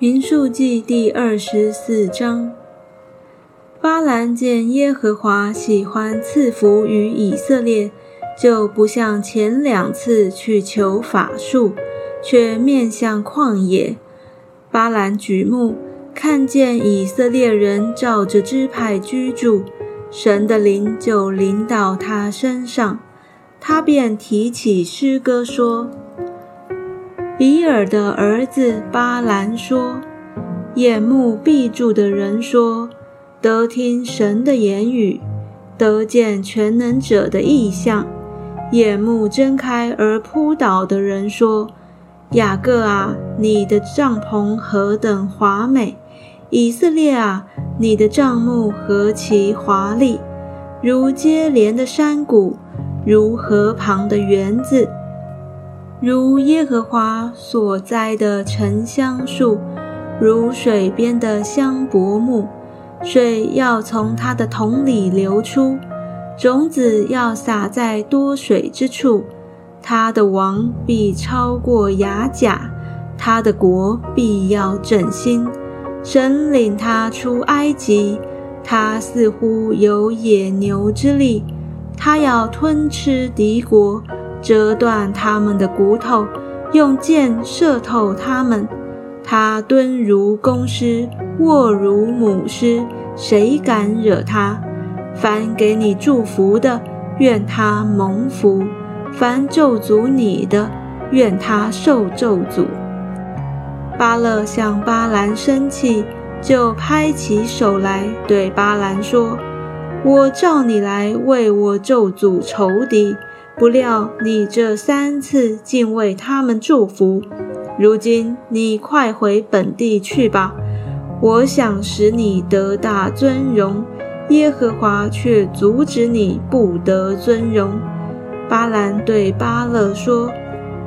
民数记第二十四章，巴兰见耶和华喜欢赐福于以色列，就不像前两次去求法术，却面向旷野。巴兰举目看见以色列人照着支派居住，神的灵就临到他身上，他便提起诗歌说。比尔的儿子巴兰说：“眼目闭住的人说，得听神的言语，得见全能者的意象；眼目睁开而扑倒的人说，雅各啊，你的帐篷何等华美！以色列啊，你的帐幕何其华丽，如接连的山谷，如河旁的园子。”如耶和华所栽的沉香树，如水边的香柏木，水要从它的桶里流出，种子要撒在多水之处。他的王必超过雅甲，他的国必要振兴。神领他出埃及，他似乎有野牛之力，他要吞吃敌国。折断他们的骨头，用箭射透他们。他蹲如公狮，卧如母狮，谁敢惹他？凡给你祝福的，愿他蒙福；凡咒诅你的，愿他受咒诅。巴勒向巴兰生气，就拍起手来，对巴兰说：“我召你来为我咒诅仇敌。”不料你这三次竟为他们祝福，如今你快回本地去吧。我想使你得大尊荣，耶和华却阻止你不得尊荣。巴兰对巴勒说：“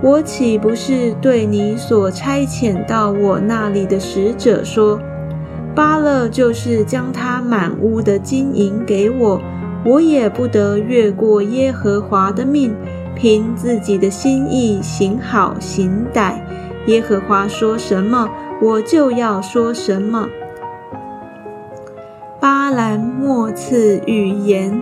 我岂不是对你所差遣到我那里的使者说，巴勒就是将他满屋的金银给我？”我也不得越过耶和华的命，凭自己的心意行好行歹。耶和华说什么，我就要说什么。巴兰莫次语言。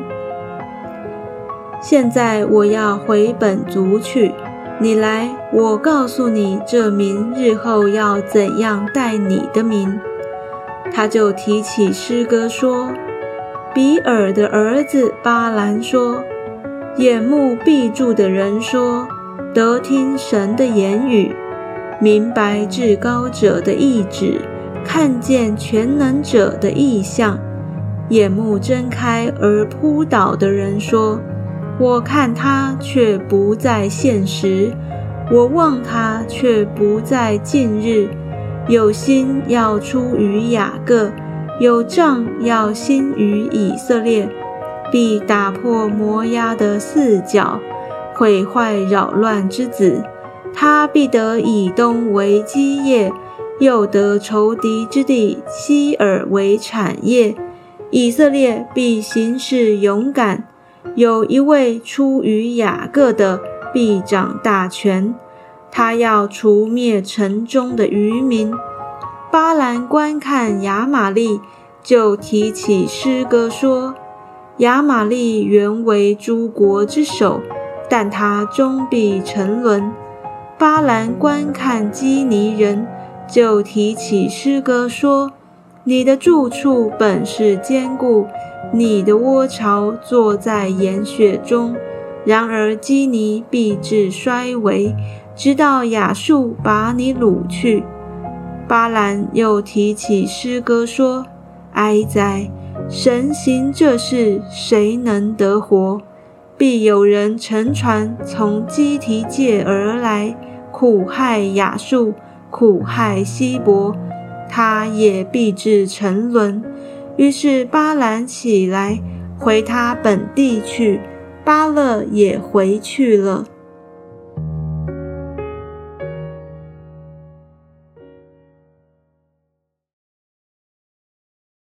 现在我要回本族去，你来，我告诉你这民日后要怎样待你的民。他就提起诗歌说。比尔的儿子巴兰说：“眼目闭住的人说，得听神的言语，明白至高者的意志，看见全能者的意象。眼目睁开而扑倒的人说：我看他却不在现实，我望他却不在近日。有心要出于雅各。”有杖要兴于以色列，必打破摩押的四角，毁坏扰乱之子。他必得以东为基业，又得仇敌之地希尔为产业。以色列必行事勇敢，有一位出于雅各的必掌大权。他要除灭城中的渔民。巴兰观看亚玛利，就提起诗歌说：“亚玛利原为诸国之首，但他终必沉沦。”巴兰观看基尼人，就提起诗歌说：“你的住处本是坚固，你的窝巢坐在岩穴中。然而基尼必至衰微，直到亚述把你掳去。”巴兰又提起诗歌说：“哀哉！神行这事，谁能得活？必有人乘船从基提界而来，苦害亚述，苦害希伯，他也必至沉沦。”于是巴兰起来，回他本地去。巴勒也回去了。